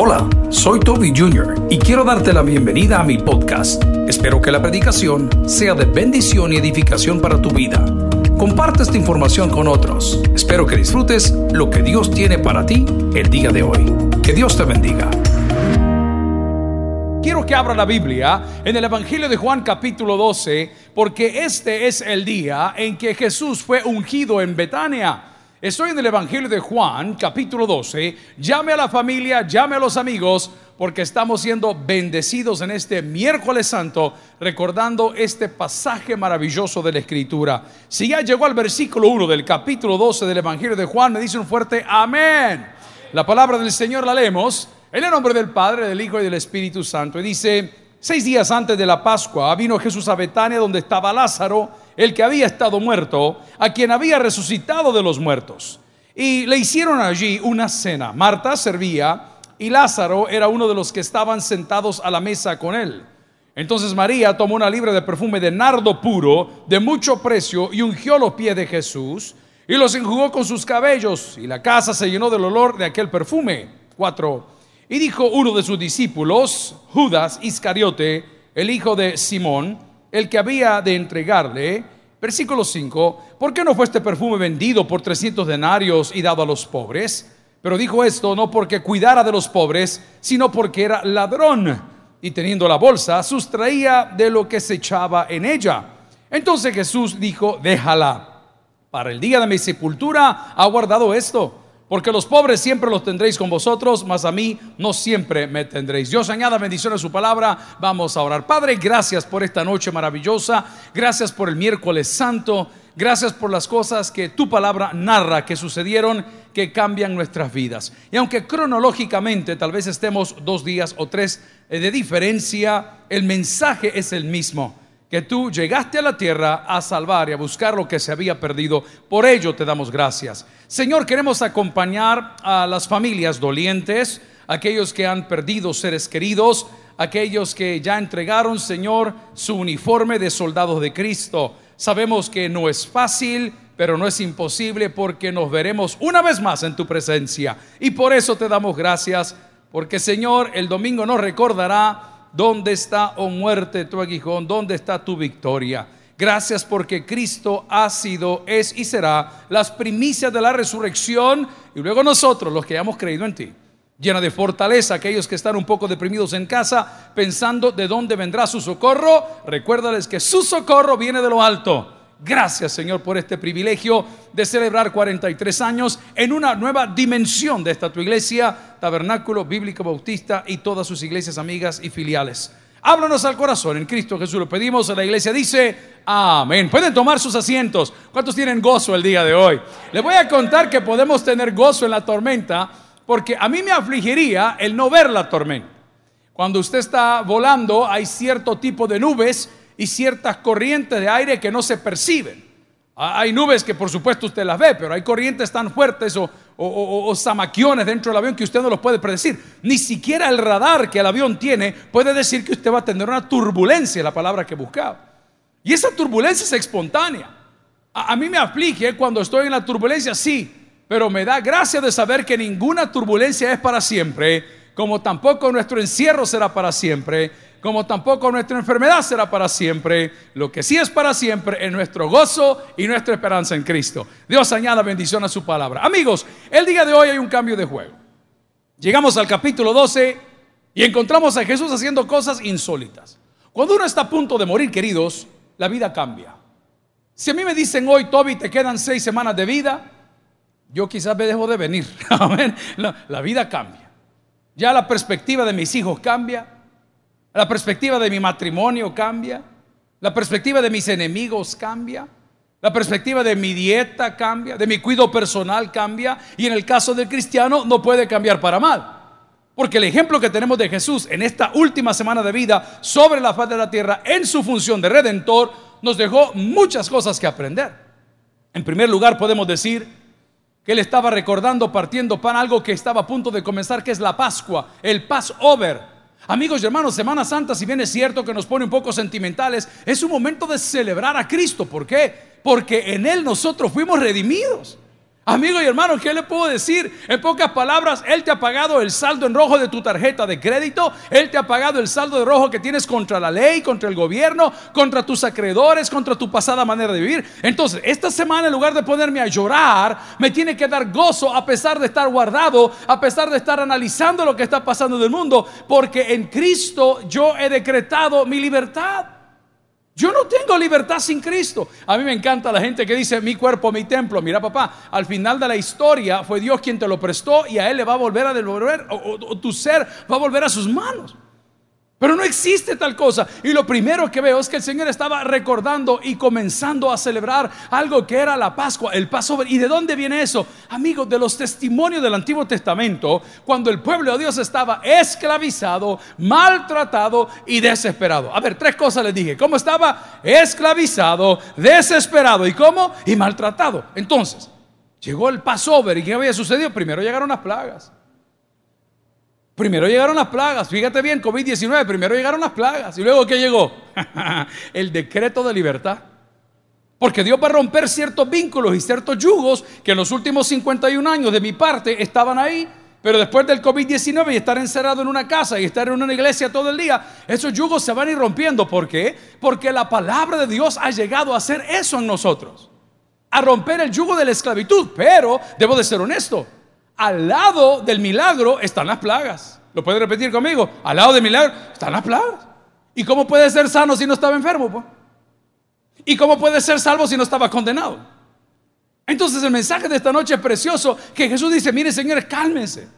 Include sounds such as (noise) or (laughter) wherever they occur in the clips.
Hola, soy Toby Jr. y quiero darte la bienvenida a mi podcast. Espero que la predicación sea de bendición y edificación para tu vida. Comparte esta información con otros. Espero que disfrutes lo que Dios tiene para ti el día de hoy. Que Dios te bendiga. Quiero que abra la Biblia en el Evangelio de Juan capítulo 12, porque este es el día en que Jesús fue ungido en Betania. Estoy en el Evangelio de Juan, capítulo 12. Llame a la familia, llame a los amigos, porque estamos siendo bendecidos en este miércoles santo, recordando este pasaje maravilloso de la Escritura. Si ya llegó al versículo 1 del capítulo 12 del Evangelio de Juan, me dice un fuerte amén. La palabra del Señor la leemos en el nombre del Padre, del Hijo y del Espíritu Santo. Y dice, seis días antes de la Pascua vino Jesús a Betania donde estaba Lázaro el que había estado muerto, a quien había resucitado de los muertos. Y le hicieron allí una cena. Marta servía y Lázaro era uno de los que estaban sentados a la mesa con él. Entonces María tomó una libra de perfume de nardo puro, de mucho precio, y ungió los pies de Jesús y los enjugó con sus cabellos. Y la casa se llenó del olor de aquel perfume. Cuatro. Y dijo uno de sus discípulos, Judas Iscariote, el hijo de Simón, el que había de entregarle, versículo 5, ¿por qué no fue este perfume vendido por 300 denarios y dado a los pobres? Pero dijo esto no porque cuidara de los pobres, sino porque era ladrón y teniendo la bolsa, sustraía de lo que se echaba en ella. Entonces Jesús dijo, déjala, para el día de mi sepultura ha guardado esto porque los pobres siempre los tendréis con vosotros, mas a mí no siempre me tendréis. Dios añada bendición a su palabra. Vamos a orar. Padre, gracias por esta noche maravillosa. Gracias por el miércoles santo. Gracias por las cosas que tu palabra narra que sucedieron, que cambian nuestras vidas. Y aunque cronológicamente tal vez estemos dos días o tres eh, de diferencia, el mensaje es el mismo que tú llegaste a la tierra a salvar y a buscar lo que se había perdido. Por ello te damos gracias. Señor, queremos acompañar a las familias dolientes, aquellos que han perdido seres queridos, aquellos que ya entregaron, Señor, su uniforme de soldados de Cristo. Sabemos que no es fácil, pero no es imposible porque nos veremos una vez más en tu presencia. Y por eso te damos gracias, porque Señor, el domingo nos recordará ¿Dónde está, oh muerte, tu aguijón? ¿Dónde está tu victoria? Gracias porque Cristo ha sido, es y será las primicias de la resurrección y luego nosotros, los que hemos creído en ti. Llena de fortaleza aquellos que están un poco deprimidos en casa pensando de dónde vendrá su socorro. Recuérdales que su socorro viene de lo alto Gracias Señor por este privilegio de celebrar 43 años en una nueva dimensión de esta tu iglesia, Tabernáculo Bíblico Bautista y todas sus iglesias amigas y filiales. Háblanos al corazón, en Cristo Jesús lo pedimos, la iglesia dice, amén. Pueden tomar sus asientos. ¿Cuántos tienen gozo el día de hoy? Les voy a contar que podemos tener gozo en la tormenta porque a mí me afligiría el no ver la tormenta. Cuando usted está volando hay cierto tipo de nubes y ciertas corrientes de aire que no se perciben. Hay nubes que por supuesto usted las ve, pero hay corrientes tan fuertes o, o, zamaquiones dentro del avión que usted no los puede predecir. Ni siquiera el radar que el avión tiene puede decir que usted va a tener una turbulencia, la palabra que buscaba. Y esa turbulencia es espontánea. A, a mí me aflige cuando estoy en la turbulencia, sí, pero me da gracia de saber que ninguna turbulencia es para siempre, como tampoco nuestro encierro será para siempre como tampoco nuestra enfermedad será para siempre. Lo que sí es para siempre es nuestro gozo y nuestra esperanza en Cristo. Dios añada bendición a su palabra. Amigos, el día de hoy hay un cambio de juego. Llegamos al capítulo 12 y encontramos a Jesús haciendo cosas insólitas. Cuando uno está a punto de morir, queridos, la vida cambia. Si a mí me dicen hoy, Toby, te quedan seis semanas de vida, yo quizás me dejo de venir. (laughs) la, la vida cambia. Ya la perspectiva de mis hijos cambia la perspectiva de mi matrimonio cambia. La perspectiva de mis enemigos cambia. La perspectiva de mi dieta cambia, de mi cuidado personal cambia y en el caso del cristiano no puede cambiar para mal. Porque el ejemplo que tenemos de Jesús en esta última semana de vida sobre la faz de la tierra en su función de redentor nos dejó muchas cosas que aprender. En primer lugar podemos decir que él estaba recordando partiendo pan algo que estaba a punto de comenzar que es la Pascua, el Passover Amigos y hermanos, Semana Santa, si bien es cierto que nos pone un poco sentimentales, es un momento de celebrar a Cristo. ¿Por qué? Porque en Él nosotros fuimos redimidos. Amigo y hermano, ¿qué le puedo decir? En pocas palabras, Él te ha pagado el saldo en rojo de tu tarjeta de crédito, Él te ha pagado el saldo de rojo que tienes contra la ley, contra el gobierno, contra tus acreedores, contra tu pasada manera de vivir. Entonces, esta semana en lugar de ponerme a llorar, me tiene que dar gozo a pesar de estar guardado, a pesar de estar analizando lo que está pasando en el mundo, porque en Cristo yo he decretado mi libertad. Yo no tengo libertad sin Cristo. A mí me encanta la gente que dice mi cuerpo, mi templo. Mira, papá, al final de la historia fue Dios quien te lo prestó y a Él le va a volver a devolver, o, tu ser va a volver a sus manos. Pero no existe tal cosa. Y lo primero que veo es que el Señor estaba recordando y comenzando a celebrar algo que era la Pascua, el Passover. ¿Y de dónde viene eso? Amigos, de los testimonios del Antiguo Testamento, cuando el pueblo de Dios estaba esclavizado, maltratado y desesperado. A ver, tres cosas les dije. ¿Cómo estaba? Esclavizado, desesperado. ¿Y cómo? Y maltratado. Entonces, llegó el Passover. ¿Y qué había sucedido? Primero llegaron las plagas. Primero llegaron las plagas, fíjate bien, COVID-19, primero llegaron las plagas. ¿Y luego qué llegó? (laughs) el decreto de libertad. Porque Dios va a romper ciertos vínculos y ciertos yugos que en los últimos 51 años de mi parte estaban ahí. Pero después del COVID-19 y estar encerrado en una casa y estar en una iglesia todo el día, esos yugos se van a ir rompiendo. ¿Por qué? Porque la palabra de Dios ha llegado a hacer eso en nosotros. A romper el yugo de la esclavitud. Pero, debo de ser honesto, al lado del milagro están las plagas. ¿Lo puede repetir conmigo? Al lado del milagro están las plagas. ¿Y cómo puede ser sano si no estaba enfermo? ¿Y cómo puede ser salvo si no estaba condenado? Entonces el mensaje de esta noche es precioso que Jesús dice, mire señores, cálmense.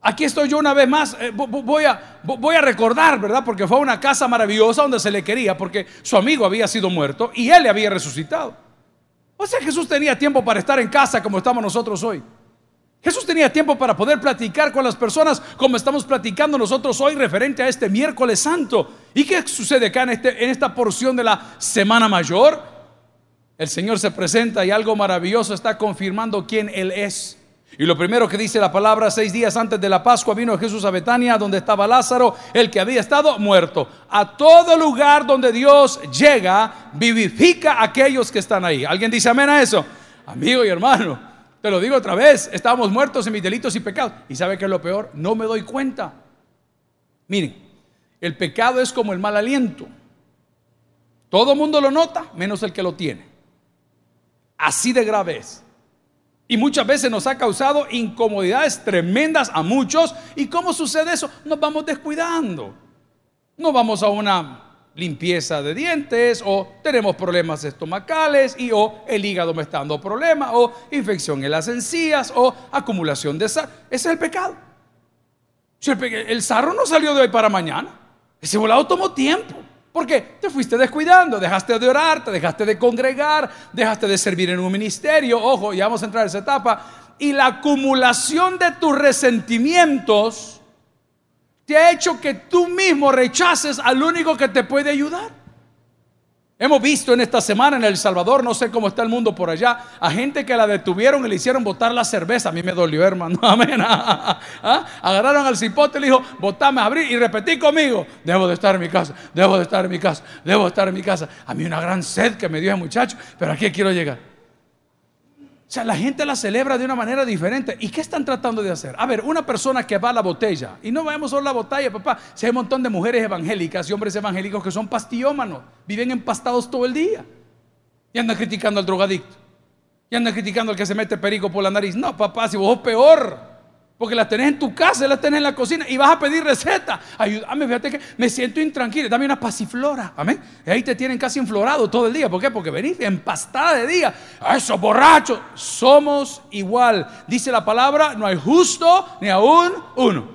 Aquí estoy yo una vez más, eh, voy, a, voy a recordar, ¿verdad? Porque fue una casa maravillosa donde se le quería, porque su amigo había sido muerto y él le había resucitado. O sea, Jesús tenía tiempo para estar en casa como estamos nosotros hoy. Jesús tenía tiempo para poder platicar con las personas como estamos platicando nosotros hoy referente a este miércoles santo. ¿Y qué sucede acá en, este, en esta porción de la Semana Mayor? El Señor se presenta y algo maravilloso está confirmando quién Él es. Y lo primero que dice la palabra, seis días antes de la Pascua vino Jesús a Betania, donde estaba Lázaro, el que había estado muerto. A todo lugar donde Dios llega, vivifica a aquellos que están ahí. ¿Alguien dice amén a eso? Amigo y hermano, te lo digo otra vez, estábamos muertos en mis delitos y pecados. ¿Y sabe qué es lo peor? No me doy cuenta. Miren, el pecado es como el mal aliento. Todo mundo lo nota, menos el que lo tiene. Así de grave es. Y muchas veces nos ha causado incomodidades tremendas a muchos. ¿Y cómo sucede eso? Nos vamos descuidando. No vamos a una limpieza de dientes o tenemos problemas estomacales y o el hígado me está dando problemas o infección en las encías o acumulación de sal. Ese es el pecado. El sarro no salió de hoy para mañana. Ese volado tomó tiempo. Porque te fuiste descuidando, dejaste de orar, te dejaste de congregar, dejaste de servir en un ministerio. Ojo, ya vamos a entrar en esa etapa. Y la acumulación de tus resentimientos te ha hecho que tú mismo rechaces al único que te puede ayudar. Hemos visto en esta semana en El Salvador, no sé cómo está el mundo por allá, a gente que la detuvieron y le hicieron botar la cerveza. A mí me dolió, hermano. (laughs) Amén. ¿Ah? Agarraron al cipote y le dijo, botame a abrir y repetí conmigo, debo de estar en mi casa, debo de estar en mi casa, debo de estar en mi casa. A mí una gran sed que me dio el muchacho, pero aquí quiero llegar. O sea, la gente la celebra de una manera diferente. ¿Y qué están tratando de hacer? A ver, una persona que va a la botella, y no vemos solo la botella, papá, si hay un montón de mujeres evangélicas y hombres evangélicos que son pastillómanos, viven empastados todo el día y andan criticando al drogadicto, y andan criticando al que se mete perico por la nariz. No, papá, si vos peor. Porque las tenés en tu casa, las tenés en la cocina y vas a pedir receta. Ayúdame, fíjate que me siento intranquilo. Dame una pasiflora. Amén. Y ahí te tienen casi inflorado todo el día. ¿Por qué? Porque venís empastada de día. Esos borrachos. Somos igual. Dice la palabra: no hay justo ni aún uno.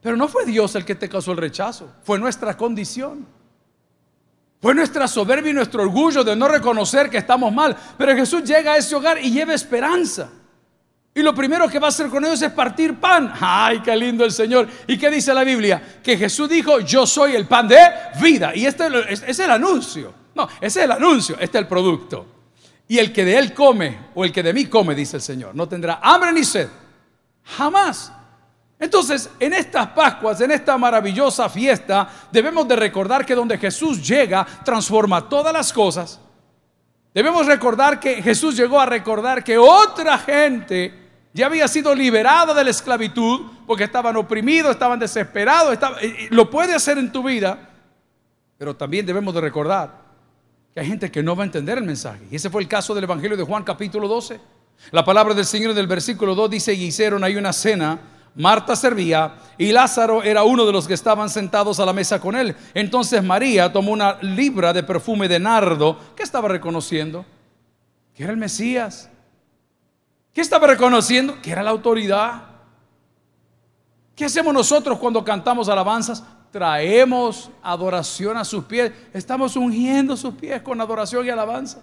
Pero no fue Dios el que te causó el rechazo. Fue nuestra condición. Fue nuestra soberbia y nuestro orgullo de no reconocer que estamos mal. Pero Jesús llega a ese hogar y lleva esperanza. Y lo primero que va a hacer con ellos es partir pan. ¡Ay, qué lindo el Señor! ¿Y qué dice la Biblia? Que Jesús dijo, yo soy el pan de vida. Y este es el anuncio. No, ese es el anuncio, este es el producto. Y el que de él come, o el que de mí come, dice el Señor, no tendrá hambre ni sed. Jamás. Entonces, en estas Pascuas, en esta maravillosa fiesta, debemos de recordar que donde Jesús llega, transforma todas las cosas Debemos recordar que Jesús llegó a recordar que otra gente ya había sido liberada de la esclavitud porque estaban oprimidos, estaban desesperados. lo puede hacer en tu vida, pero también debemos de recordar que hay gente que no va a entender el mensaje. Y ese fue el caso del Evangelio de Juan capítulo 12. La palabra del Señor del versículo 2 dice, y hicieron ahí una cena Marta servía y Lázaro era uno de los que estaban sentados a la mesa con él. Entonces María tomó una libra de perfume de nardo. ¿Qué estaba reconociendo? Que era el Mesías. ¿Qué estaba reconociendo? Que era la autoridad. ¿Qué hacemos nosotros cuando cantamos alabanzas? Traemos adoración a sus pies. Estamos ungiendo sus pies con adoración y alabanza.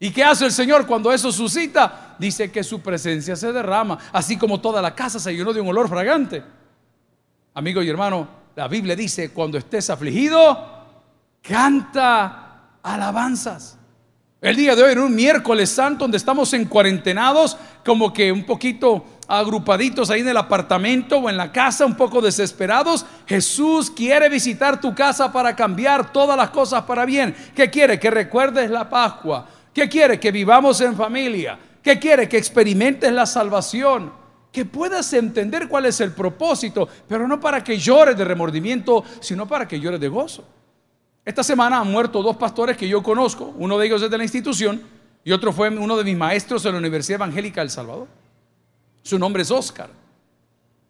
¿Y qué hace el Señor cuando eso suscita? Dice que su presencia se derrama, así como toda la casa se llenó de un olor fragante. Amigo y hermano, la Biblia dice, cuando estés afligido, canta alabanzas. El día de hoy, en un miércoles santo, donde estamos en cuarentenados, como que un poquito agrupaditos ahí en el apartamento o en la casa, un poco desesperados, Jesús quiere visitar tu casa para cambiar todas las cosas para bien. ¿Qué quiere? Que recuerdes la Pascua ¿Qué quiere? Que vivamos en familia. ¿Qué quiere? Que experimentes la salvación. Que puedas entender cuál es el propósito, pero no para que llores de remordimiento, sino para que llores de gozo. Esta semana han muerto dos pastores que yo conozco, uno de ellos es de la institución y otro fue uno de mis maestros en la Universidad Evangélica del Salvador. Su nombre es Oscar.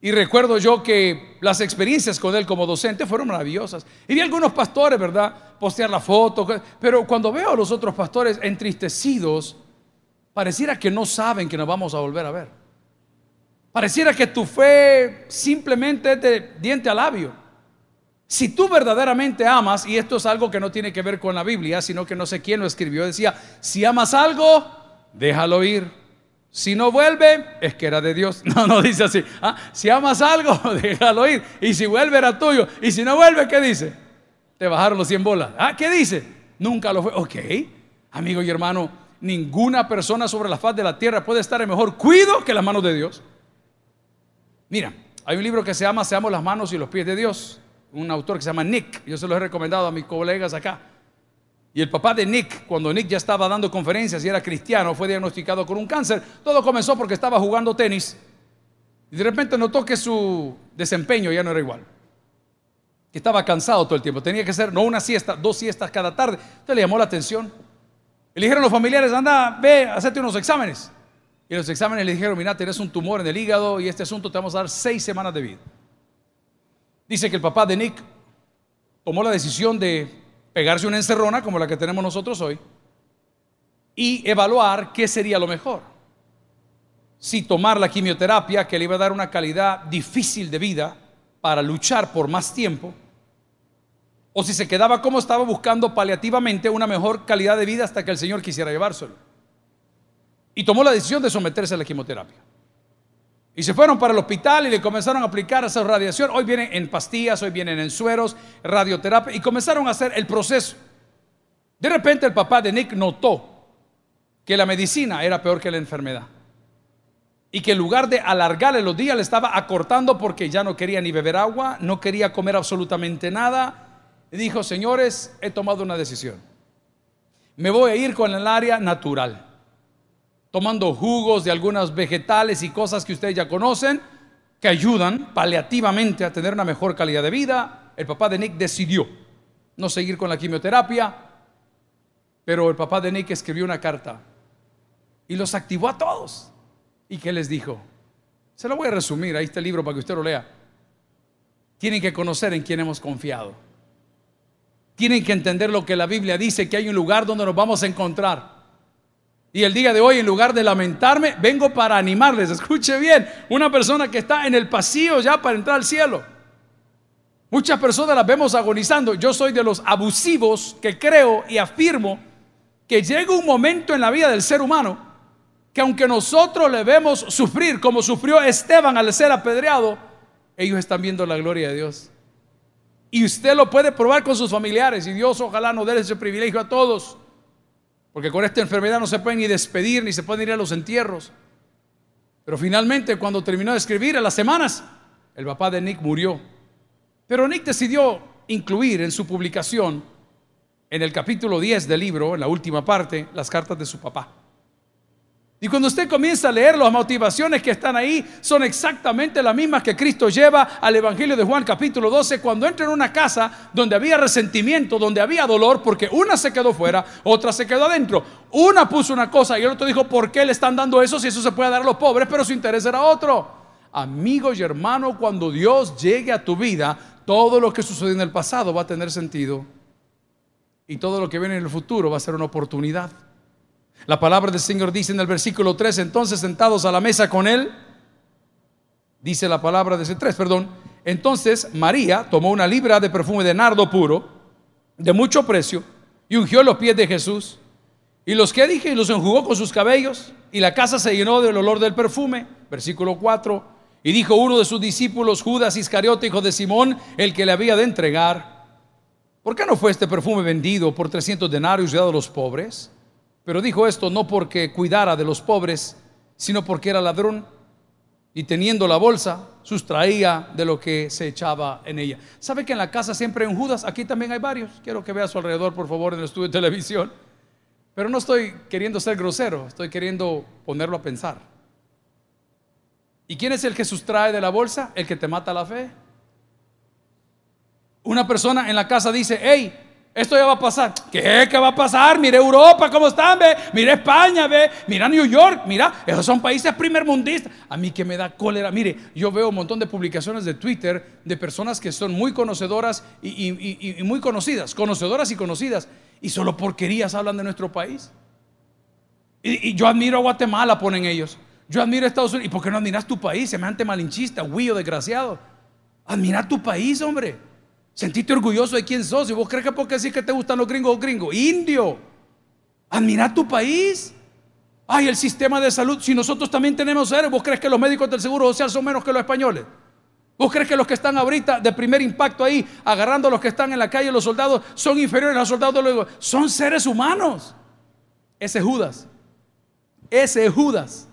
Y recuerdo yo que las experiencias con él como docente fueron maravillosas. Y vi algunos pastores, ¿verdad? Postear la foto. Pero cuando veo a los otros pastores entristecidos, pareciera que no saben que nos vamos a volver a ver. Pareciera que tu fe simplemente es de diente a labio. Si tú verdaderamente amas, y esto es algo que no tiene que ver con la Biblia, sino que no sé quién lo escribió, decía, si amas algo, déjalo ir. Si no vuelve, es que era de Dios. (laughs) No, no dice así. Ah, si amas algo, (laughs) déjalo ir. Y si vuelve, era tuyo. Y si no vuelve, ¿qué dice? Te bajaron los 100 bolas. Ah, ¿qué dice? Nunca lo fue. Ok, amigo y hermano, ninguna persona sobre la faz de la tierra puede estar en mejor cuido que las manos de Dios. Mira, hay un libro que se llama Seamos las manos y los pies de Dios. Un autor que se llama Nick. Yo se lo he recomendado a mis colegas acá. Y el papá de Nick, cuando Nick ya estaba dando conferencias y era cristiano, fue diagnosticado con un cáncer. Todo comenzó porque estaba jugando tenis y de repente notó que su desempeño ya no era igual. Que estaba cansado todo el tiempo. Tenía que ser no una siesta, dos siestas cada tarde. Entonces le llamó la atención. Le dijeron los familiares, anda, ve, hacete unos exámenes. Y los exámenes le dijeron, mira, tienes un tumor en el hígado y este asunto te vamos a dar seis semanas de vida. Dice que el papá de Nick tomó la decisión de pegarse una encerrona como la que tenemos nosotros hoy y evaluar qué sería lo mejor. Si tomar la quimioterapia que le iba a dar una calidad difícil de vida para luchar por más tiempo, o si se quedaba como estaba buscando paliativamente una mejor calidad de vida hasta que el Señor quisiera llevárselo. Y tomó la decisión de someterse a la quimioterapia. Y se fueron para el hospital y le comenzaron a aplicar esa radiación. Hoy vienen en pastillas, hoy vienen en sueros, radioterapia. Y comenzaron a hacer el proceso. De repente el papá de Nick notó que la medicina era peor que la enfermedad. Y que en lugar de alargarle los días le estaba acortando porque ya no quería ni beber agua, no quería comer absolutamente nada. Dijo, señores, he tomado una decisión. Me voy a ir con el área natural tomando jugos de algunas vegetales y cosas que ustedes ya conocen, que ayudan paliativamente a tener una mejor calidad de vida. El papá de Nick decidió no seguir con la quimioterapia, pero el papá de Nick escribió una carta y los activó a todos. ¿Y qué les dijo? Se lo voy a resumir, ahí está el libro para que usted lo lea. Tienen que conocer en quién hemos confiado. Tienen que entender lo que la Biblia dice, que hay un lugar donde nos vamos a encontrar. Y el día de hoy, en lugar de lamentarme, vengo para animarles. Escuche bien, una persona que está en el pasillo ya para entrar al cielo. Muchas personas las vemos agonizando. Yo soy de los abusivos que creo y afirmo que llega un momento en la vida del ser humano que aunque nosotros le vemos sufrir como sufrió Esteban al ser apedreado, ellos están viendo la gloria de Dios. Y usted lo puede probar con sus familiares y Dios ojalá nos dé ese privilegio a todos. Porque con esta enfermedad no se puede ni despedir, ni se pueden ir a los entierros. Pero finalmente, cuando terminó de escribir, a las semanas, el papá de Nick murió. Pero Nick decidió incluir en su publicación en el capítulo 10 del libro, en la última parte, las cartas de su papá. Y cuando usted comienza a leer las motivaciones que están ahí, son exactamente las mismas que Cristo lleva al Evangelio de Juan capítulo 12, cuando entra en una casa donde había resentimiento, donde había dolor, porque una se quedó fuera, otra se quedó adentro. Una puso una cosa y el otro dijo, ¿por qué le están dando eso si eso se puede dar a los pobres? Pero su interés era otro. Amigos y hermanos, cuando Dios llegue a tu vida, todo lo que sucedió en el pasado va a tener sentido. Y todo lo que viene en el futuro va a ser una oportunidad. La palabra del Señor dice en el versículo 3, entonces sentados a la mesa con él, dice la palabra de ese 3, perdón, entonces María tomó una libra de perfume de nardo puro, de mucho precio, y ungió los pies de Jesús. Y los que dije, y los enjugó con sus cabellos, y la casa se llenó del olor del perfume. Versículo 4. Y dijo uno de sus discípulos, Judas Iscariote, hijo de Simón, el que le había de entregar, ¿por qué no fue este perfume vendido por 300 denarios y dado a los pobres? Pero dijo esto no porque cuidara de los pobres, sino porque era ladrón y teniendo la bolsa, sustraía de lo que se echaba en ella. ¿Sabe que en la casa siempre hay un Judas? Aquí también hay varios. Quiero que vea a su alrededor, por favor, en el estudio de televisión. Pero no estoy queriendo ser grosero, estoy queriendo ponerlo a pensar. ¿Y quién es el que sustrae de la bolsa? El que te mata la fe. Una persona en la casa dice, hey, esto ya va a pasar. ¿Qué? ¿Qué va a pasar? Mire Europa, ¿cómo están? Ve? Mire España, ve. Mira New York, mira. Esos son países primermundistas. A mí que me da cólera. Mire, yo veo un montón de publicaciones de Twitter de personas que son muy conocedoras y, muy conocidas. Conocedoras y conocidas. Y solo porquerías hablan de nuestro país. Y, yo admiro a Guatemala, ponen ellos. Yo admiro a Estados Unidos. ¿Y por qué no admiras tu país? Semejante malinchista, huillo, desgraciado. Admira tu país, hombre. Sentiste orgulloso de quién sos. Y vos crees que porque decís que te gustan los gringos, gringos. Indio. Admira tu país. Ay, el sistema de salud. Si nosotros también tenemos seres, ¿vos crees que los médicos del seguro social son menos que los españoles? ¿Vos crees que los que están ahorita de primer impacto ahí, agarrando a los que están en la calle, los soldados, son inferiores a los soldados de los... Son seres humanos. Ese Judas. Ese Judas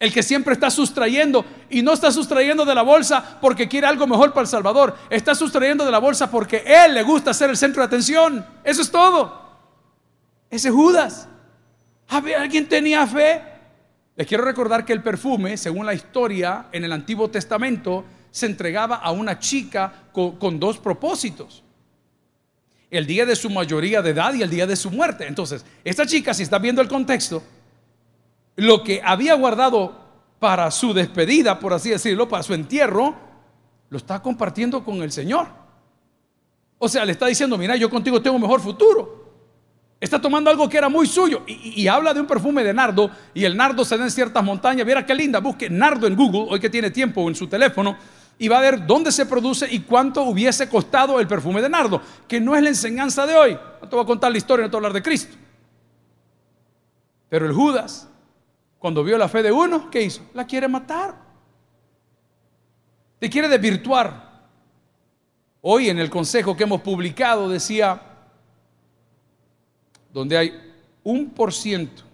el que siempre está sustrayendo y no está sustrayendo de la bolsa porque quiere algo mejor para El Salvador. Está sustrayendo de la bolsa porque él le gusta ser el centro de atención. Eso es todo. Ese Judas. ¿Alguien tenía fe? Les quiero recordar que el perfume, según la historia en el Antiguo Testamento, se entregaba a una chica con, con dos propósitos. El día de su mayoría de edad y el día de su muerte. Entonces, esta chica, si está viendo el contexto, lo que había guardado para su despedida, por así decirlo, para su entierro, lo está compartiendo con el Señor. O sea, le está diciendo, mira, yo contigo tengo un mejor futuro. Está tomando algo que era muy suyo y, habla de un perfume de nardo y el nardo se da en ciertas montañas. Mira qué linda, busque nardo en Google, hoy que tiene tiempo en su teléfono, y va a ver dónde se produce y cuánto hubiese costado el perfume de nardo, que no es la enseñanza de hoy. No te voy a contar la historia, no te voy a hablar de Cristo. Pero el Judas cuando vio la fe de uno, ¿qué hizo? La quiere matar. Te quiere desvirtuar. Hoy en el consejo que hemos publicado decía, donde hay un por ciento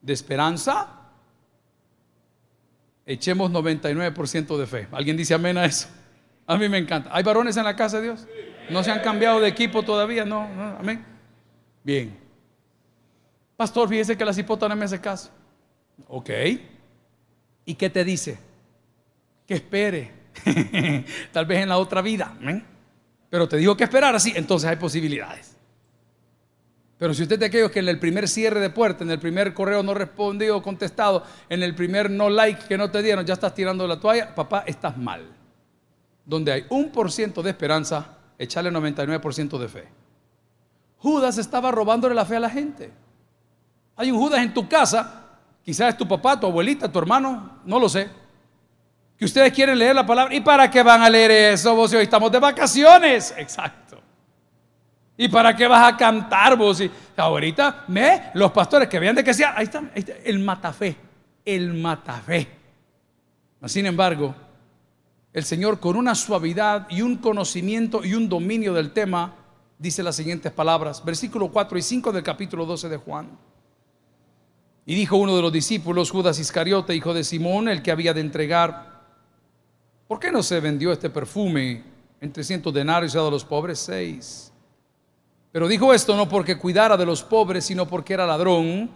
de esperanza, echemos 99% de fe. ¿Alguien dice amén a eso? A mí me encanta. ¿Hay varones en la casa de Dios? ¿No se han cambiado de equipo todavía? No, no amén. Bien. Pastor, fíjese que la cipota no me hace caso. Ok. ¿Y qué te dice? Que espere. (laughs) Tal vez en la otra vida. Pero te digo que esperar así, entonces hay posibilidades. Pero si usted te aquellos que en el primer cierre de puerta, en el primer correo no respondido o contestado, en el primer no like que no te dieron, ya estás tirando la toalla, papá, estás mal. Donde hay un por ciento de esperanza, echarle 99% de fe. Judas estaba robándole la fe a la gente. Hay un Judas en tu casa, quizás es tu papá, tu abuelita, tu hermano, no lo sé. Que ustedes quieren leer la palabra. ¿Y para qué van a leer eso vos? Hoy estamos de vacaciones. Exacto. ¿Y para qué vas a cantar vos? Y ahorita, me, los pastores que vean de que sea, ahí está, ahí está, el matafé, el matafé. Sin embargo, el Señor con una suavidad y un conocimiento y un dominio del tema dice las siguientes palabras, versículo 4 y 5 del capítulo 12 de Juan. Y dijo uno de los discípulos, Judas Iscariote, hijo de Simón, el que había de entregar, ¿por qué no se vendió este perfume en 300 denarios y dado a los pobres? Seis. Pero dijo esto no porque cuidara de los pobres, sino porque era ladrón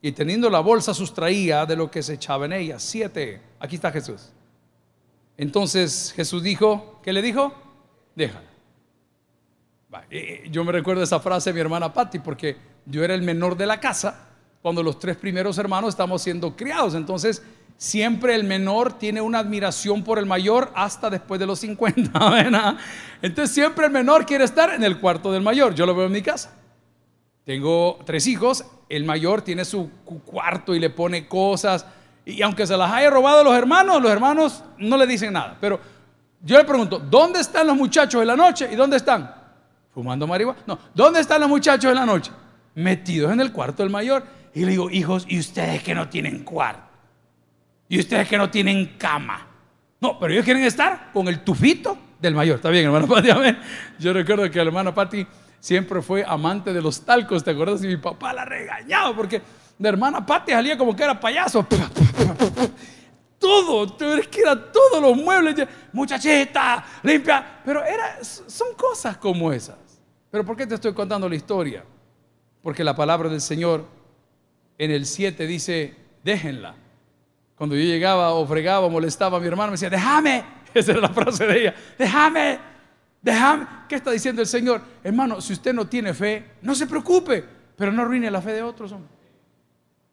y teniendo la bolsa sustraía de lo que se echaba en ella. Siete. Aquí está Jesús. Entonces Jesús dijo, ¿qué le dijo? Déjala. Yo me recuerdo esa frase de mi hermana Patti porque yo era el menor de la casa cuando los tres primeros hermanos estamos siendo criados. Entonces, siempre el menor tiene una admiración por el mayor hasta después de los 50. (laughs) ¿verdad? Entonces, siempre el menor quiere estar en el cuarto del mayor. Yo lo veo en mi casa. Tengo tres hijos, el mayor tiene su cuarto y le pone cosas. Y aunque se las haya robado los hermanos, los hermanos no le dicen nada. Pero yo le pregunto, ¿dónde están los muchachos en la noche? ¿Y dónde están? ¿Fumando marihuana? No, ¿dónde están los muchachos en la noche? Metidos en el cuarto del mayor. Y le digo, hijos, ¿y ustedes que no tienen cuarto? ¿Y ustedes que no tienen cama? No, pero ellos quieren estar con el tufito del mayor. Está bien, hermano Pati. (laughs) Yo recuerdo que la hermana Pati siempre fue amante de los talcos. ¿Te acuerdas? Y mi papá la regañaba porque de hermana Pati salía como que era payaso. (laughs) Todo, es que era todos los muebles. Muchachita, limpia. Pero era, son cosas como esas. Pero ¿por qué te estoy contando la historia? Porque la palabra del Señor en el 7 dice, déjenla. Cuando yo llegaba o fregaba o molestaba a mi hermano, me decía, déjame. (laughs) Esa era la frase de ella, déjame, déjame. ¿Qué está diciendo el Señor? Hermano, si usted no tiene fe, no se preocupe, pero no arruine la fe de otros.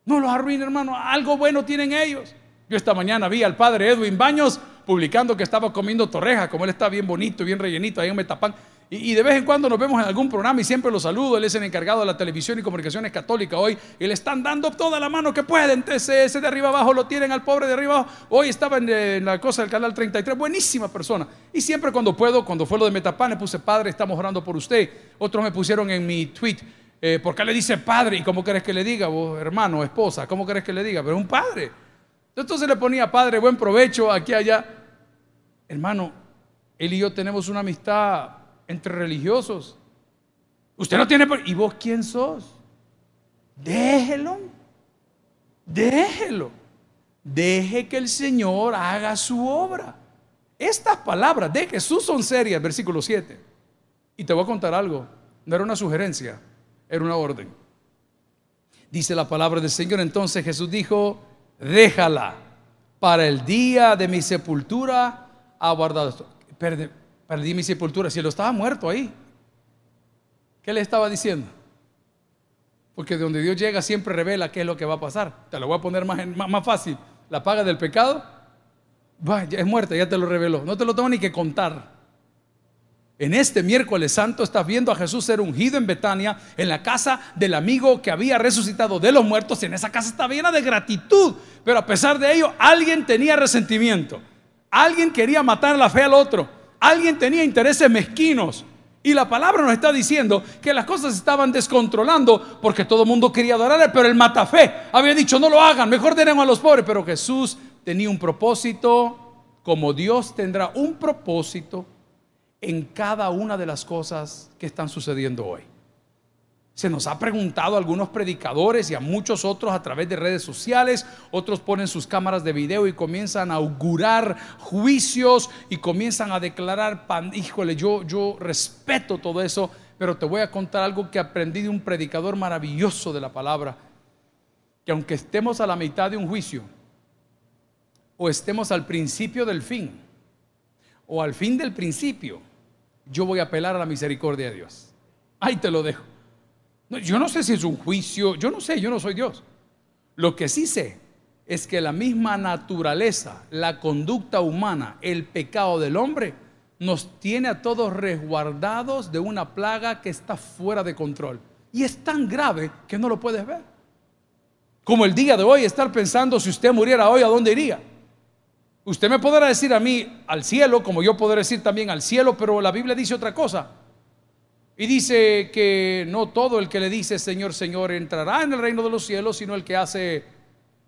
No los arruine, hermano. Algo bueno tienen ellos. Yo esta mañana vi al padre Edwin Baños publicando que estaba comiendo torreja, como él está bien bonito, bien rellenito ahí en Metapán. Y, de vez en cuando nos vemos en algún programa y siempre lo saludo. Él es el encargado de la televisión y comunicaciones católica hoy. Y le están dando toda la mano que pueden. Ese de arriba abajo lo tienen al pobre de arriba abajo. Hoy estaba en, la cosa del canal 33. Buenísima persona. Y siempre cuando puedo, cuando fue lo de Metapán, le puse padre, estamos orando por usted. Otros me pusieron en mi tweet. Eh, ¿Por qué le dice padre? ¿Y cómo querés que le diga? Vos, hermano, esposa, ¿cómo querés que le diga? Pero un padre. Entonces le ponía padre, buen provecho, aquí, allá. Hermano, él y yo tenemos una amistad entre religiosos. Usted no tiene... ¿Y vos quién sos? Déjelo. Déjelo. Deje que el Señor haga su obra. Estas palabras de Jesús son serias, versículo 7. Y te voy a contar algo. No era una sugerencia, era una orden. Dice la palabra del Señor. Entonces Jesús dijo, déjala. Para el día de mi sepultura ha guardado esto perdí mi sepultura. Si él estaba muerto ahí, ¿qué le estaba diciendo? Porque de donde Dios llega siempre revela qué es lo que va a pasar. Te lo voy a poner más, más, fácil. La paga del pecado, ya es muerta, ya te lo reveló. No te lo tengo ni que contar. En este miércoles santo estás viendo a Jesús ser ungido en Betania, en la casa del amigo que había resucitado de los muertos. En esa casa estaba llena de gratitud, pero a pesar de ello, alguien tenía resentimiento. Alguien quería matar la fe al otro. Alguien tenía intereses mezquinos. Y la palabra nos está diciendo que las cosas estaban descontrolando porque todo el mundo quería adorarle, pero el matafé había dicho, no lo hagan, mejor denemos a los pobres. Pero Jesús tenía un propósito, como Dios tendrá un propósito en cada una de las cosas que están sucediendo hoy. Se nos ha preguntado a algunos predicadores y a muchos otros a través de redes sociales. Otros ponen sus cámaras de video y comienzan a augurar juicios y comienzan a declarar, híjole, yo, yo respeto todo eso, pero te voy a contar algo que aprendí de un predicador maravilloso de la palabra. Que aunque estemos a la mitad de un juicio, o estemos al principio del fin, o al fin del principio, yo voy a apelar a la misericordia de Dios. Ahí te lo dejo. Yo no sé si es un juicio, yo no sé, yo no soy Dios. Lo que sí sé es que la misma naturaleza, la conducta humana, el pecado del hombre, nos tiene a todos resguardados de una plaga que está fuera de control. Y es tan grave que no lo puedes ver. Como el día de hoy, estar pensando si usted muriera hoy, ¿a dónde iría? Usted me podrá decir a mí al cielo, como yo podré decir también al cielo, pero la Biblia dice otra cosa. Y dice que no todo el que le dice Señor, Señor entrará en el reino de los cielos, sino el que hace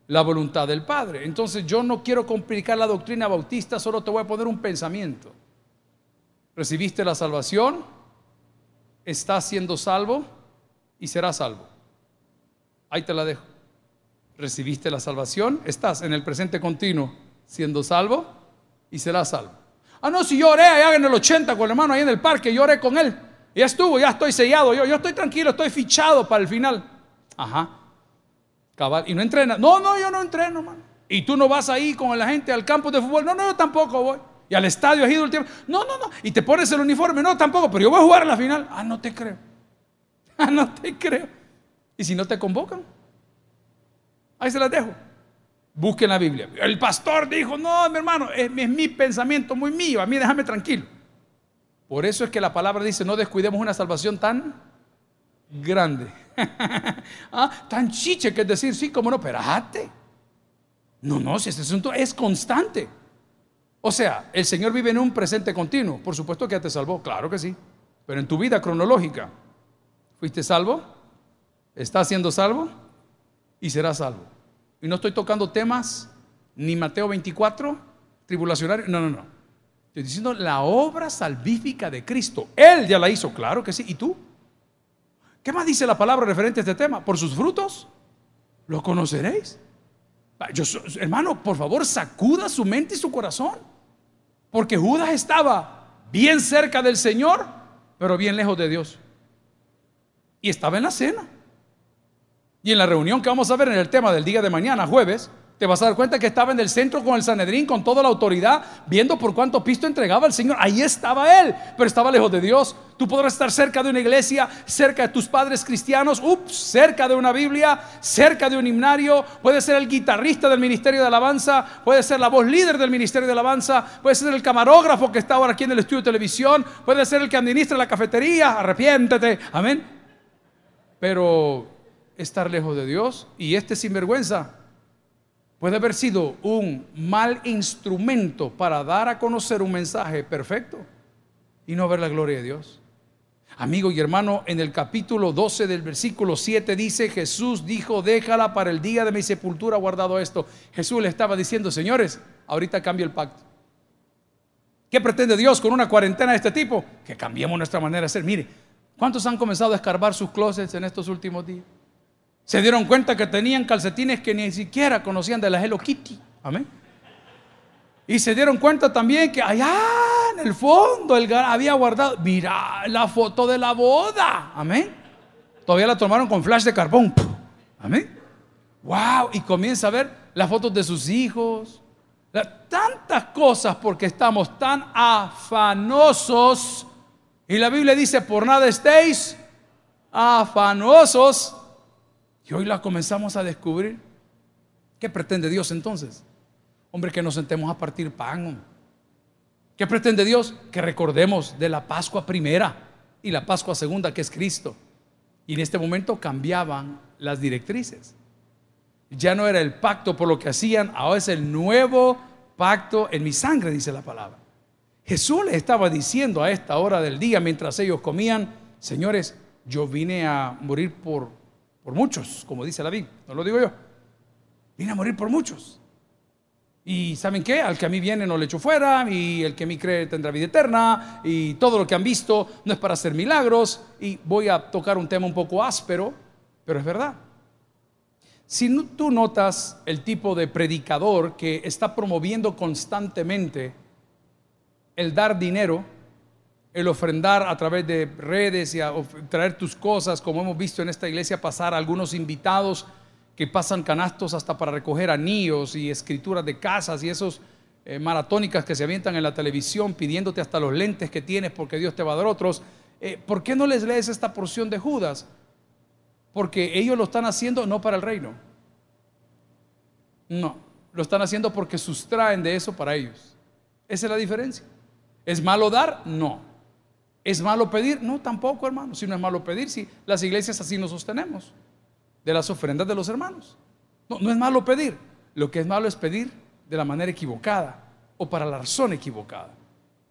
la voluntad del Padre. Entonces yo no quiero complicar la doctrina bautista, solo te voy a poner un pensamiento. Recibiste la salvación, estás siendo salvo y serás salvo. Ahí te la dejo. Recibiste la salvación, estás en el presente continuo siendo salvo y serás salvo. Ah, no, si yo oré allá en el 80 con el hermano ahí en el parque, yo oré con él. Ya estuvo, ya estoy sellado, yo, yo estoy tranquilo, estoy fichado para el final. Ajá. Cabal. Y no entrena. No, no, yo no entreno, mano. Y tú no vas ahí con la gente al campo de fútbol. No, no, yo tampoco voy. Y al estadio has ido el tiempo. No, no, no. Y te pones el uniforme. No, tampoco. Pero yo voy a jugar en la final. Ah, no te creo. (laughs) Ah, no te creo. Y si no te convocan, ahí se las dejo. Busquen la Biblia. El pastor dijo, no, mi hermano, es mi pensamiento muy mío. A mí déjame tranquilo. Por eso es que la palabra dice, no descuidemos una salvación tan grande. (laughs) ah, tan chiche que es decir, sí, como no, espérate. No, no, si este asunto es constante. O sea, el Señor vive en un presente continuo. Por supuesto que ya te salvó, claro que sí. Pero en tu vida cronológica, ¿fuiste salvo? ¿Estás siendo salvo? Y serás salvo. Y no estoy tocando temas ni Mateo 24, tribulacionario. No, no, no. Estoy diciendo la obra salvífica de Cristo. Él ya la hizo, claro que sí. ¿Y tú? ¿Qué más dice la palabra referente a este tema? Por sus frutos lo conoceréis. Yo, hermano, por favor, sacuda su mente y su corazón. Porque Judas estaba bien cerca del Señor, pero bien lejos de Dios. Y estaba en la cena. Y en la reunión que vamos a ver en el tema del día de mañana, jueves, te vas a dar cuenta que estaba en el centro con el Sanedrín, con toda la autoridad, viendo por cuánto pisto entregaba el Señor. Ahí estaba Él, pero estaba lejos de Dios. Tú podrás estar cerca de una iglesia, cerca de tus padres cristianos, ups, cerca de una Biblia, cerca de un himnario. Puede ser el guitarrista del ministerio de alabanza, puede ser la voz líder del ministerio de alabanza, puede ser el camarógrafo que está ahora aquí en el estudio de televisión, puede ser el que administra la cafetería. Arrepiéntete, amén. Pero estar lejos de Dios y este sinvergüenza puede haber sido un mal instrumento para dar a conocer un mensaje perfecto y no ver la gloria de Dios. Amigo y hermano, en el capítulo 12 del versículo 7 dice, Jesús dijo, déjala para el día de mi sepultura guardado esto. Jesús le estaba diciendo, señores, ahorita cambio el pacto. ¿Qué pretende Dios con una cuarentena de este tipo? Que cambiemos nuestra manera de ser. Mire, ¿cuántos han comenzado a escarbar sus closets en estos últimos días? Se dieron cuenta que tenían calcetines que ni siquiera conocían de la Hello Kitty. Amén. Y se dieron cuenta también que allá en el fondo el había guardado, mira la foto de la boda. Amén. Todavía la tomaron con flash de carbón. Amén. Wow. Y comienza a ver las fotos de sus hijos. tantas cosas porque estamos tan afanosos. Y la Biblia dice, por nada estéis afanosos y hoy la comenzamos a descubrir. ¿Qué pretende Dios entonces? Hombre, que nos sentemos a partir pan. ¿Qué pretende Dios? Que recordemos de la Pascua primera y la Pascua segunda, que es Cristo. Y en este momento cambiaban las directrices. Ya no era el pacto por lo que hacían, ahora es el nuevo pacto en mi sangre, dice la palabra. Jesús les estaba diciendo a esta hora del día, mientras ellos comían, señores, yo vine a morir por por muchos, como dice la Biblia, no lo digo yo. Vine a morir por muchos. Y ¿saben qué? Al que a mí viene no le echo fuera, y el que a mí cree tendrá vida eterna, y todo lo que han visto no es para hacer milagros, y voy a tocar un tema un poco áspero, pero es verdad. Si tú notas el tipo de predicador que está promoviendo constantemente el dar dinero, el ofrendar a través de redes y traer tus cosas, como hemos visto en esta iglesia pasar algunos invitados que pasan canastos hasta para recoger anillos y escrituras de casas y esos eh, maratónicas que se avientan en la televisión pidiéndote hasta los lentes que tienes porque Dios te va a dar otros. Eh, ¿Por qué no les lees esta porción de Judas? Porque ellos lo están haciendo no para el reino. No, lo están haciendo porque sustraen de eso para ellos. Esa es la diferencia. ¿Es malo dar? No. ¿Es malo pedir? No, tampoco, hermano. Si no es malo pedir, si las iglesias así nos sostenemos, de las ofrendas de los hermanos. No, no es malo pedir. Lo que es malo es pedir de la manera equivocada o para la razón equivocada.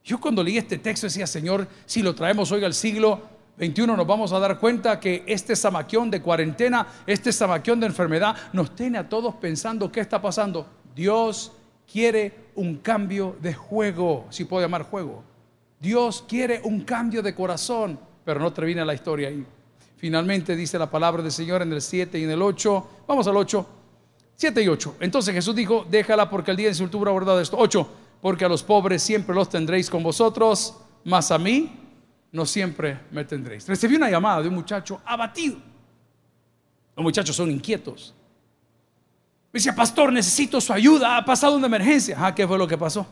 Yo cuando leí este texto decía, Señor, si lo traemos hoy al siglo 21 nos vamos a dar cuenta que este zamaquión de cuarentena, este zamaquión de enfermedad, nos tiene a todos pensando qué está pasando. Dios quiere un cambio de juego, si puedo llamar juego. Dios quiere un cambio de corazón, pero no termina la historia ahí. Finalmente dice la palabra del Señor en el 7 y en el 8. Vamos al 8. 7 y 8. Entonces Jesús dijo, déjala porque el día de su ha esto. 8. Porque a los pobres siempre los tendréis con vosotros, mas a mí no siempre me tendréis. Recibí una llamada de un muchacho abatido. Los muchachos son inquietos. Me dice, pastor, necesito su ayuda. Ha pasado una emergencia. Ah, ¿qué fue lo que pasó?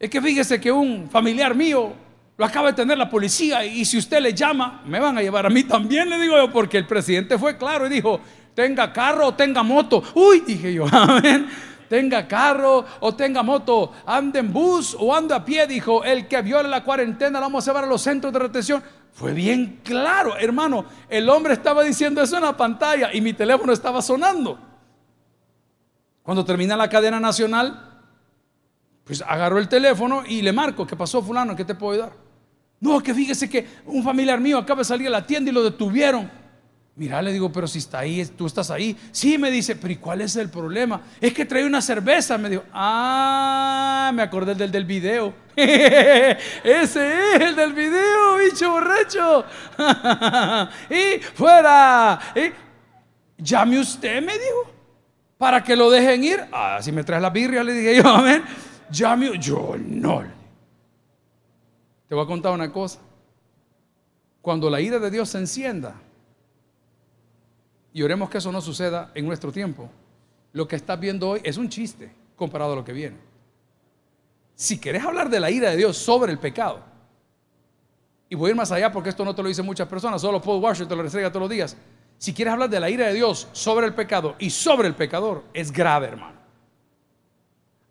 Es que fíjese que un familiar mío lo acaba de tener la policía y si usted le llama, me van a llevar a mí también, le digo yo, porque el presidente fue claro y dijo, tenga carro o tenga moto. Uy, dije yo, (laughs) amén. Tenga carro o tenga moto, ande en bus o ande a pie, dijo, el que viola la cuarentena, lo vamos a llevar a los centros de retención. Fue bien claro, hermano. El hombre estaba diciendo eso en la pantalla y mi teléfono estaba sonando. Cuando termina la cadena nacional, pues agarró el teléfono y le marco, ¿qué pasó fulano? ¿Qué te puedo ayudar? No, que fíjese que un familiar mío acaba de salir a la tienda y lo detuvieron. Mira, le digo, pero si está ahí, tú estás ahí. Sí, me dice, pero ¿y cuál es el problema? Es que trae una cerveza. Me dijo, ah, me acordé del del video. (laughs) Ese es el del video, bicho borracho. (laughs) y fuera. Llame usted, me dijo, para que lo dejen ir. Ah, si me traes la birria, le dije yo, amén. Yo no. Te voy a contar una cosa. Cuando la ira de Dios se encienda, y oremos que eso no suceda en nuestro tiempo. Lo que estás viendo hoy es un chiste comparado a lo que viene. Si querés hablar de la ira de Dios sobre el pecado, y voy a ir más allá porque esto no te lo dicen muchas personas, solo Paul Washer te lo restrega todos los días. Si quieres hablar de la ira de Dios sobre el pecado y sobre el pecador, es grave, hermano.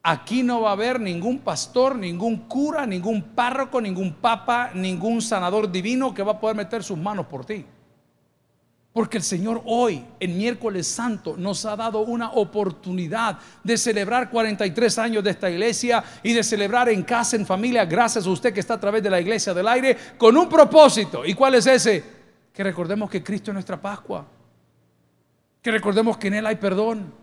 Aquí no va a haber ningún pastor, ningún cura, ningún párroco, ningún papa, ningún sanador divino que va a poder meter sus manos por ti. Porque el Señor hoy, en miércoles santo, nos ha dado una oportunidad de celebrar 43 años de esta iglesia y de celebrar en casa, en familia, gracias a usted que está a través de la iglesia del aire, con un propósito. ¿Y cuál es ese? Que recordemos que Cristo es nuestra Pascua. Que recordemos que en Él hay perdón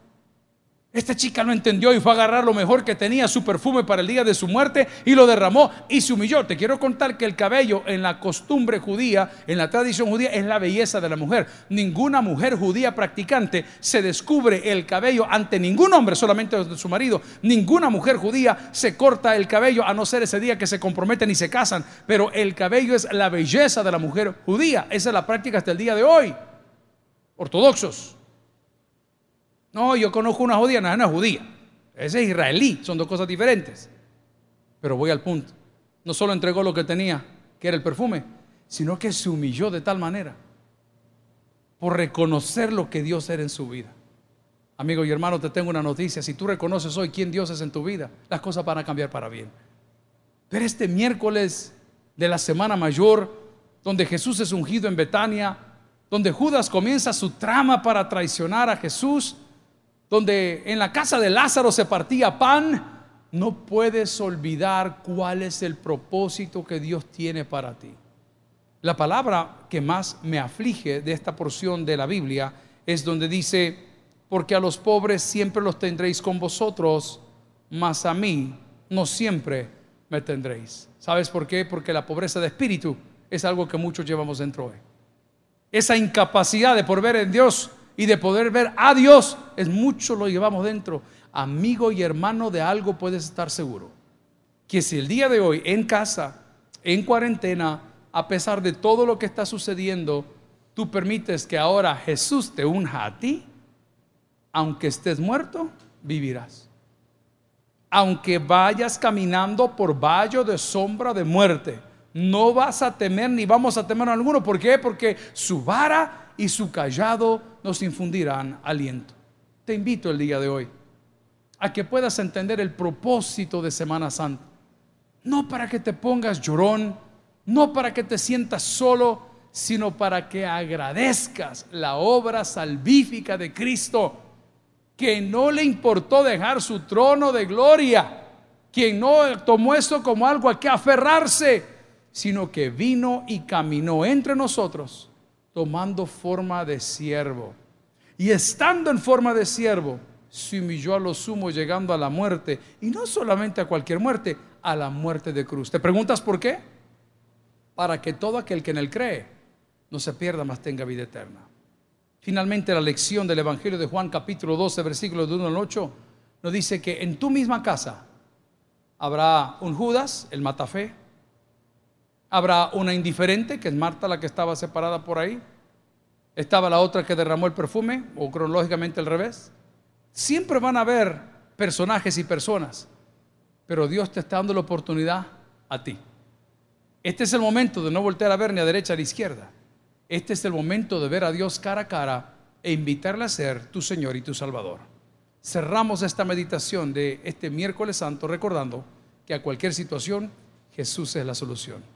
esta chica no entendió y fue a agarrar lo mejor que tenía, su perfume para el día de su muerte, y lo derramó y se humilló. Te quiero contar que el cabello en la costumbre judía, en la tradición judía, es la belleza de la mujer. Ninguna mujer judía practicante se descubre el cabello ante ningún hombre, solamente de su marido. Ninguna mujer judía se corta el cabello, a no ser ese día que se comprometen y se casan. Pero el cabello es la belleza de la mujer judía. Esa es la práctica hasta el día de hoy. Ortodoxos. No, yo conozco una judía, no, es una judía. Ese es israelí, son dos cosas diferentes. Pero voy al punto. No solo entregó lo que tenía, que era el perfume, sino que se humilló de tal manera por reconocer lo que Dios era en su vida. Amigo y hermano, te tengo una noticia. Si tú reconoces hoy quién Dios es en tu vida, las cosas van a cambiar para bien. Pero este miércoles de la Semana Mayor, donde Jesús es ungido en Betania, donde Judas comienza su trama para traicionar a Jesús, donde en la casa de Lázaro se partía pan, no puedes olvidar cuál es el propósito que Dios tiene para ti. La palabra que más me aflige de esta porción de la Biblia es donde dice, porque a los pobres siempre los tendréis con vosotros, mas a mí no siempre me tendréis. ¿Sabes por qué? Porque la pobreza de espíritu es algo que muchos llevamos dentro hoy. Esa incapacidad de por ver en Dios y de poder ver a Dios, es mucho lo llevamos dentro. Amigo y hermano de algo puedes estar seguro. Que si el día de hoy en casa, en cuarentena, a pesar de todo lo que está sucediendo, tú permites que ahora Jesús te unja a ti, aunque estés muerto, vivirás. Aunque vayas caminando por valle de sombra de muerte, no vas a temer ni vamos a temer a alguno. ¿Por qué? Porque su vara y su callado nos infundirán aliento. Te invito el día de hoy a que puedas entender el propósito de Semana Santa. No para que te pongas llorón, no para que te sientas solo, sino para que agradezcas la obra salvífica de Cristo, que no le importó dejar su trono de gloria, quien no tomó esto como algo a que aferrarse, sino que vino y caminó entre nosotros tomando forma de siervo. Y estando en forma de siervo, se humilló a lo sumo llegando a la muerte. Y no solamente a cualquier muerte, a la muerte de cruz. ¿Te preguntas por qué? Para que todo aquel que en él cree no se pierda, más tenga vida eterna. Finalmente la lección del Evangelio de Juan capítulo 12, versículos de 1 al 8, nos dice que en tu misma casa habrá un Judas, el matafe, Habrá una indiferente, que es Marta la que estaba separada por ahí. Estaba la otra que derramó el perfume, o cronológicamente al revés. Siempre van a haber personajes y personas, pero Dios te está dando la oportunidad a ti. Este es el momento de no voltear a ver ni a derecha ni a izquierda. Este es el momento de ver a Dios cara a cara e invitarle a ser tu Señor y tu Salvador. Cerramos esta meditación de este miércoles santo recordando que a cualquier situación Jesús es la solución.